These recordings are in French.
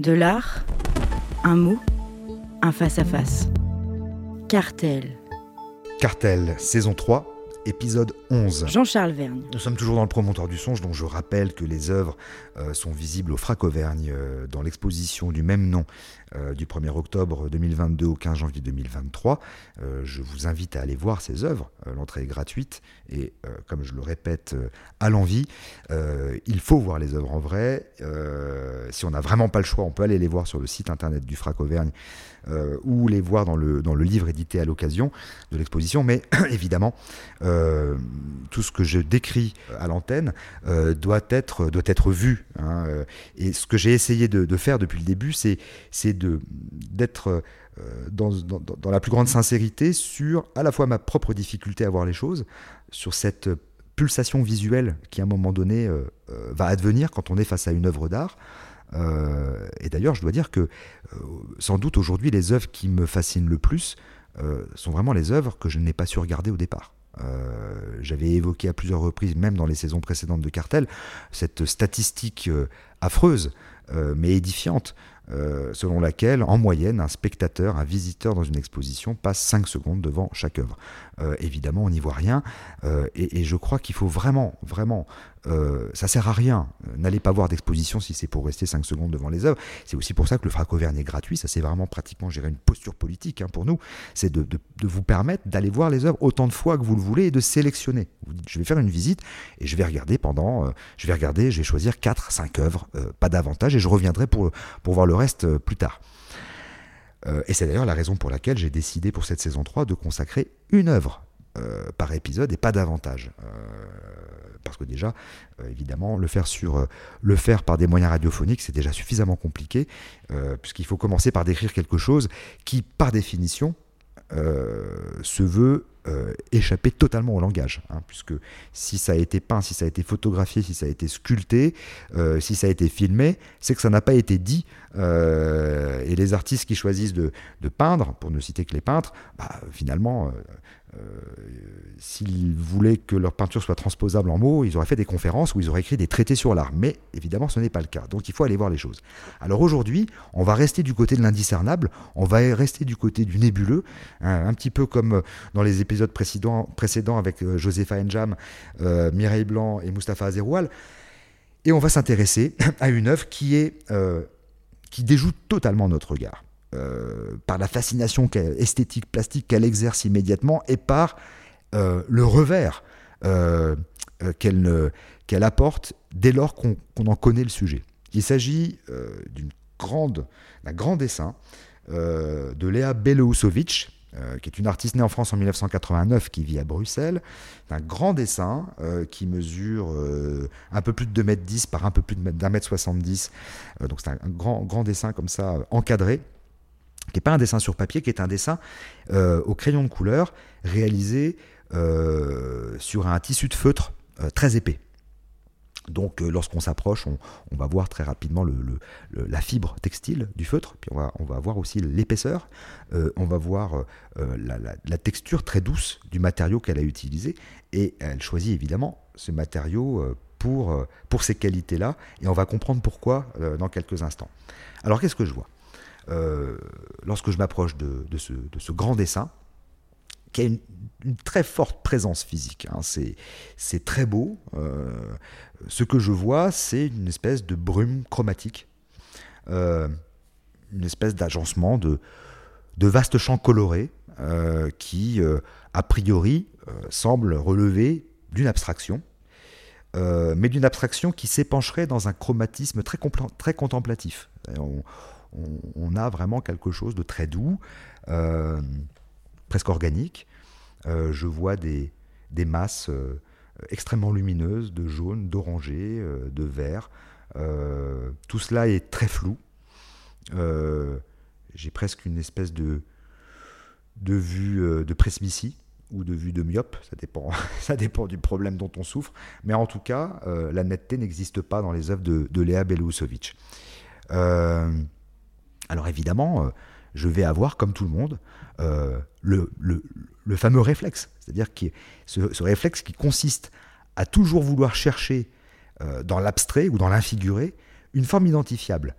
De l'art, un mot, un face-à-face. Cartel. Cartel, saison 3, épisode 11. Jean-Charles Vergne. Nous sommes toujours dans le promontoire du songe, dont je rappelle que les œuvres euh, sont visibles au Frac Auvergne euh, dans l'exposition du même nom euh, du 1er octobre 2022 au 15 janvier 2023. je vous invite à aller voir ces œuvres. L'entrée est gratuite et, comme je le répète à l'envie, il faut voir les œuvres en vrai. si on n'a vraiment pas le choix, on peut aller les voir sur le site internet du Frac Auvergne ou les voir dans le, dans le livre édité à l'occasion de l'exposition. Mais évidemment, euh, tout ce que je décris à l'antenne euh, doit, être, doit être vu. Hein, euh, et ce que j'ai essayé de, faire depuis le début, c'est d'être dans, dans, la plus grande sincérité sur à la fois ma propre difficulté à voir les choses, sur cette pulsation visuelle qui à un moment donné va advenir quand on est face à une œuvre d'art. et d'ailleurs, je dois dire que sans doute aujourd'hui, les œuvres qui me fascinent le plus sont vraiment les œuvres que je n'ai pas su regarder au départ. Euh, j'avais évoqué à plusieurs reprises, même dans les saisons précédentes de Cartel, cette statistique euh, affreuse, euh, mais édifiante, selon laquelle, en moyenne, un spectateur, un visiteur dans une exposition passe 5 secondes devant chaque œuvre. évidemment, on n'y voit rien, et, et, je crois qu'il faut vraiment, vraiment euh, ça sert à rien. N'allez pas voir d'exposition si c'est pour rester 5 secondes devant les œuvres. C'est aussi pour ça que le Frac Auvergne est gratuit. Ça, c'est vraiment pratiquement gérer une posture politique hein, pour nous. C'est de, vous permettre d'aller voir les œuvres autant de fois que vous le voulez et de sélectionner. Vous dites, je vais faire une visite et je vais regarder pendant. Euh, je vais regarder, je vais choisir 4, 5 œuvres, euh, pas davantage, et je reviendrai pour, pour voir le reste plus tard. et c'est d'ailleurs la raison pour laquelle j'ai décidé pour cette saison 3 de consacrer une œuvre par épisode et pas davantage parce que déjà, euh, évidemment, le faire, euh, le faire par des moyens radiophoniques, c'est déjà suffisamment compliqué, euh, puisqu'il faut commencer par décrire quelque chose qui, par définition, se veut échapper totalement au langage. Hein, puisque si ça a été peint, si ça a été photographié, si ça a été sculpté, si ça a été filmé, c'est que ça n'a pas été dit. et les artistes qui choisissent de, peindre, pour ne citer que les peintres, bah, finalement, euh, s'ils voulaient que leur peinture soit transposable en mots, ils auraient fait des conférences où ils auraient écrit des traités sur l'art. Mais évidemment, ce n'est pas le cas. Donc il faut aller voir les choses. Alors aujourd'hui, on va rester du côté de l'indiscernable, on va rester du côté du nébuleux, hein, un petit peu comme dans les épisodes précédents, précédents avec euh, Josepha Enjam, euh, Mireille Blanc et Mustapha Azeroual. Et on va s'intéresser à une œuvre qui, est, qui déjoue totalement notre regard. Euh, par la fascination esthétique, plastique qu'elle exerce immédiatement et par euh, le revers euh, qu'elle apporte dès lors qu'on en connaît le sujet. Il s'agit d'une grande, d'un grand dessin de Léa Belousovic, qui est une artiste née en France en 1989, qui vit à Bruxelles. Un grand dessin qui mesure un peu plus de 2m10 par un peu plus d'un mètre 70. donc c'est un, grand, grand dessin comme ça, encadré qui n'est pas un dessin sur papier, qui est un dessin euh, au crayon de couleur réalisé euh, sur un tissu de feutre euh, très épais. Donc lorsqu'on s'approche, on, va voir très rapidement la fibre textile du feutre, puis on va, voir aussi l'épaisseur, on va voir la, la, texture très douce du matériau qu'elle a utilisé, et elle choisit évidemment ce matériau pour, pour ces qualités-là, et on va comprendre pourquoi dans quelques instants. Alors qu'est-ce que je vois? Euh, lorsque je m'approche de, ce, grand dessin, qui a une, très forte présence physique. Hein. C'est très beau. Euh, ce que je vois, c'est une espèce de brume chromatique, euh, une espèce d'agencement de, vastes champs colorés qui, a priori, semblent relever d'une abstraction. mais d'une abstraction qui s'épancherait dans un chromatisme très, contemplatif on, a vraiment quelque chose de très doux, euh, presque organique. Euh, je vois des, masses euh, extrêmement lumineuses de jaune, d'orangé, de vert. tout cela est très flou. J'ai presque une espèce de, de vue de presbytie ou de vue de myope, ça dépend, ça dépend du problème dont on souffre. Mais en tout cas, la netteté n'existe pas dans les œuvres de, de Léa Belousovic. Alors évidemment, euh, je vais avoir, comme tout le monde, euh, le, fameux réflexe. C'est-à-dire ce, réflexe qui consiste à toujours vouloir chercher euh, dans l'abstrait ou dans l'infiguré une forme identifiable.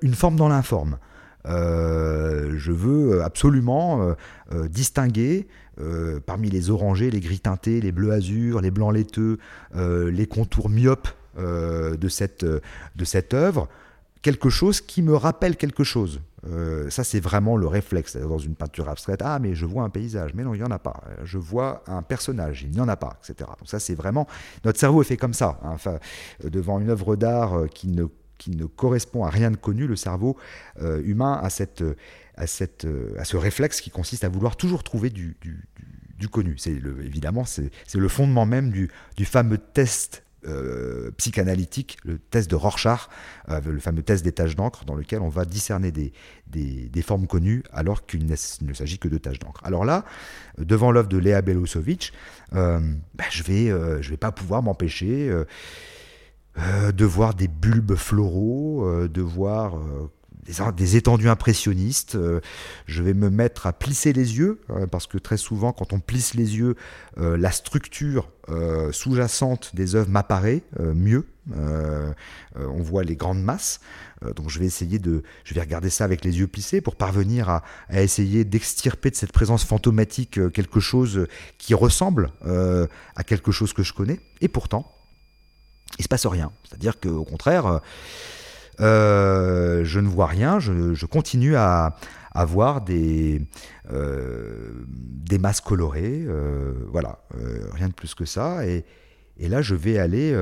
une forme dans l'informe. je veux absolument distinguer parmi les orangés, les gris teintés, les bleus azur, les blancs laiteux, les contours myopes de, cette, de cette œuvre, quelque chose qui me rappelle quelque chose. Euh, ça, c'est vraiment le réflexe. Dans une peinture abstraite, ah, mais je vois un paysage. Mais non, il n'y en a pas. Je vois un personnage. Il n'y en a pas, etc. Donc, ça, c'est vraiment. Notre cerveau est fait comme ça. Hein. Enfin, euh, devant une œuvre d'art euh, qui ne, qui ne correspond à rien de connu, le cerveau humain a, cette, a, cette, à ce réflexe qui consiste à vouloir toujours trouver du, du, du, connu. C'est évidemment, c'est le fondement même du, du fameux test euh, psychanalytique, le test de Rorschach, euh, le fameux test des taches d'encre, dans lequel on va discerner des, formes connues alors qu'il ne s'agit que de taches d'encre. Alors là, devant l'œuvre de Léa Belousovitch, euh, ben, je vais, je vais pas pouvoir m'empêcher de voir des bulbes floraux, de voir des, étendues impressionnistes. Euh, je vais me mettre à plisser les yeux, euh, parce que très souvent, quand on plisse les yeux, euh, la structure sous-jacente des œuvres m'apparaît mieux. on voit les grandes masses. donc je vais essayer de, je vais regarder ça avec les yeux plissés pour parvenir à, essayer d'extirper de cette présence fantomatique quelque chose qui ressemble à quelque chose que je connais. Et pourtant, il se passe rien. C'est-à-dire qu'au contraire, euh, je ne vois rien, je, continue à, voir des, euh, des masses colorées, euh, voilà, rien de plus que ça. Et, là, je vais aller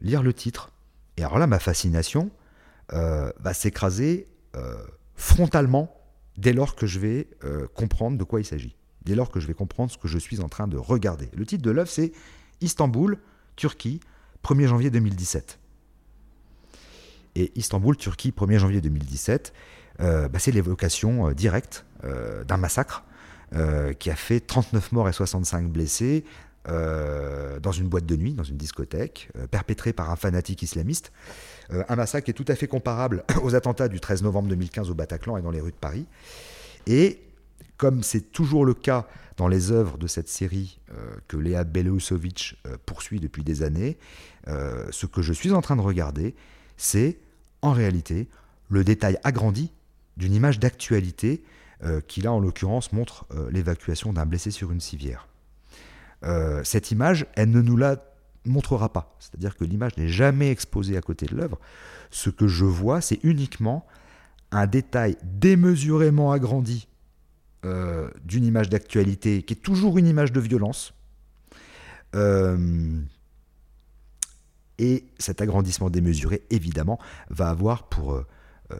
lire le titre. Et alors là, ma fascination va s'écraser frontalement dès lors que je vais comprendre de quoi il s'agit, dès lors que je vais comprendre ce que je suis en train de regarder. Le titre de l'œuvre, c'est Istanbul, Turquie, 1er janvier 2017 et Istanbul, Turquie, 1er janvier 2017, euh, bah, c'est l'évocation euh, directe euh, d'un massacre qui a fait 39 morts et 65 blessés dans une boîte de nuit, dans une discothèque, perpétré par un fanatique islamiste. un massacre qui est tout à fait comparable aux attentats du 13 novembre 2015 au Bataclan et dans les rues de Paris. Et comme c'est toujours le cas dans les œuvres de cette série que Léa Belousovitch poursuit depuis des années, ce que je suis en train de regarder, c'est en réalité le détail agrandi d'une image d'actualité euh, qui là en l'occurrence montre euh, l'évacuation d'un blessé sur une civière. Euh, cette image, elle ne nous la montrera pas, c'est-à-dire que l'image n'est jamais exposée à côté de l'œuvre. Ce que je vois, c'est uniquement un détail démesurément agrandi d'une image d'actualité qui est toujours une image de violence. Cet agrandissement démesuré, évidemment, va avoir pour, euh, euh,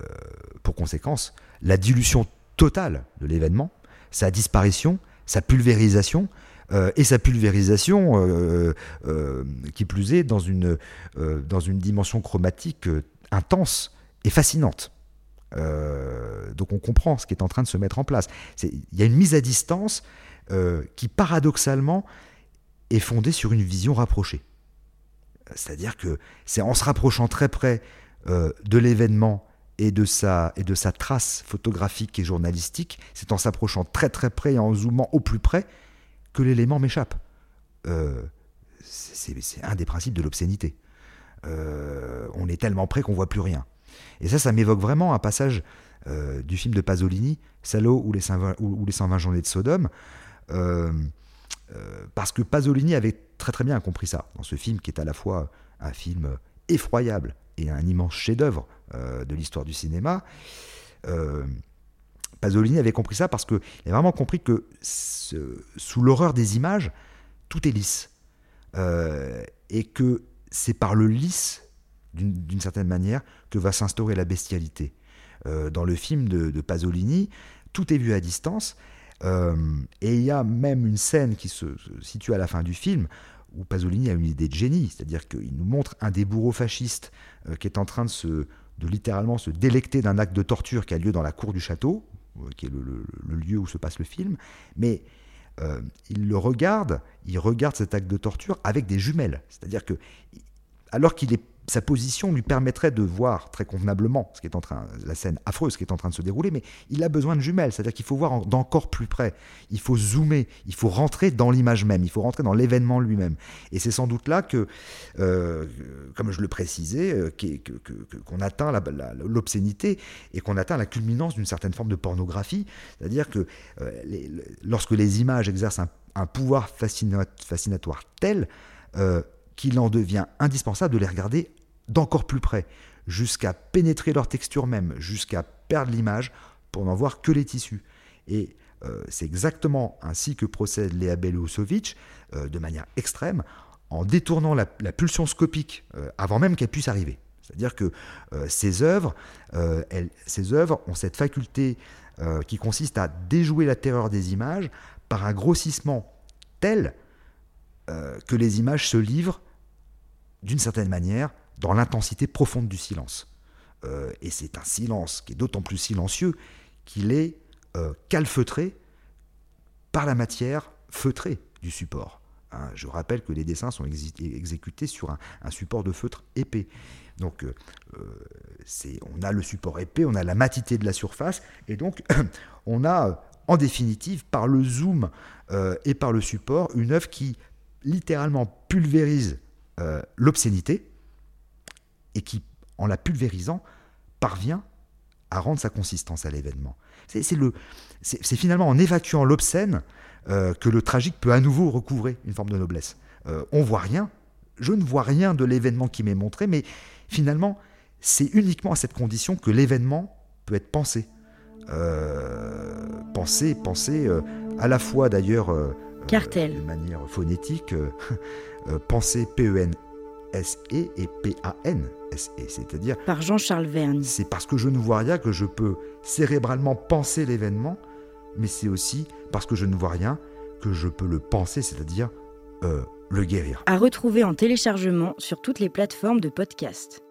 pour conséquence la dilution totale de l'événement, sa disparition, sa pulvérisation, euh, et sa pulvérisation, qui plus est, dans une, dans une dimension chromatique intense et fascinante. donc on comprend ce qui est en train de se mettre en place. Il y a une mise à distance qui paradoxalement est fondée sur une vision rapprochée. C'est-à-dire que c'est en se rapprochant très près euh, de l'événement et de, sa, trace photographique et journalistique, c'est en s'approchant très très près et en zoomant au plus près que l'élément m'échappe. Euh, c'est un des principes de l'obscénité. Euh, on est tellement près qu'on voit plus rien. Et ça, ça m'évoque vraiment un passage du film de Pasolini, Salo ou les, 120, ou, les 120 journées de Sodome, parce que Pasolini avait très très bien compris ça dans ce film qui est à la fois un film effroyable et un immense chef-d'œuvre euh, de l'histoire du cinéma. Euh, Pasolini avait compris ça parce qu'il a vraiment compris que sous l'horreur des images, tout est lisse. Euh, et que c'est par le lisse, d'une certaine manière, que va s'instaurer la bestialité. dans le film de, de, Pasolini, tout est vu à distance. et il y a même une scène qui se situe à la fin du film où Pasolini a une idée de génie, c'est-à-dire qu'il nous montre un des bourreaux fascistes euh, qui est en train de, se, de littéralement se délecter d'un acte de torture qui a lieu dans la cour du château, euh, qui est le, lieu où se passe le film, mais euh, il le regarde, il regarde cet acte de torture avec des jumelles, c'est-à-dire que alors qu'il est sa position lui permettrait de voir très convenablement ce qui est en train, la scène affreuse qui est en train de se dérouler, mais il a besoin de jumelles, c'est-à-dire qu'il faut voir d'encore plus près, il faut zoomer, il faut rentrer dans l'image même, il faut rentrer dans l'événement lui-même. Et c'est sans doute là que, euh, comme je le précisais, euh, qu'on atteint l'obscénité et qu'on atteint la culminance d'une certaine forme de pornographie, c'est-à-dire que euh, lorsque les images exercent un, pouvoir fascinatoire tel, qu'il en devient indispensable de les regarder d'encore plus près, jusqu'à pénétrer leur texture même, jusqu'à perdre l'image pour n'en voir que les tissus. Et euh, c'est exactement ainsi que procède Léa Belousovitch, euh, de manière extrême, en détournant la, pulsion scopique euh, avant même qu'elle puisse arriver. C'est-à-dire que ces, œuvres, ces œuvres ont cette faculté qui consiste à déjouer la terreur des images par un grossissement tel que les images se livrent d'une certaine manière, dans l'intensité profonde du silence. Euh, et c'est un silence qui est d'autant plus silencieux qu'il est euh, calfeutré par la matière feutrée du support. Hein, je rappelle que les dessins sont exécutés sur un, support de feutre épais. Donc, euh, on a le support épais, on a la matité de la surface, et donc on a, en définitive, par le zoom et par le support, une œuvre qui littéralement pulvérise l'obscénité et qui, en la pulvérisant, parvient à rendre sa consistance à l'événement. C'est finalement en évacuant l'obscène euh, que le tragique peut à nouveau recouvrer une forme de noblesse. Euh, on voit rien, je ne vois rien de l'événement qui m'est montré, mais finalement, c'est uniquement à cette condition que l'événement peut être pensé. pensé, pensé à la fois d'ailleurs Cartel. de manière phonétique, Euh, penser P-E-N-S-E et P-A-N-S-E, c'est-à-dire... Par Jean-Charles Verne. C'est parce que je ne vois rien que je peux cérébralement penser l'événement, mais c'est aussi parce que je ne vois rien que je peux le penser, c'est-à-dire euh, le guérir. À retrouver en téléchargement sur toutes les plateformes de podcast.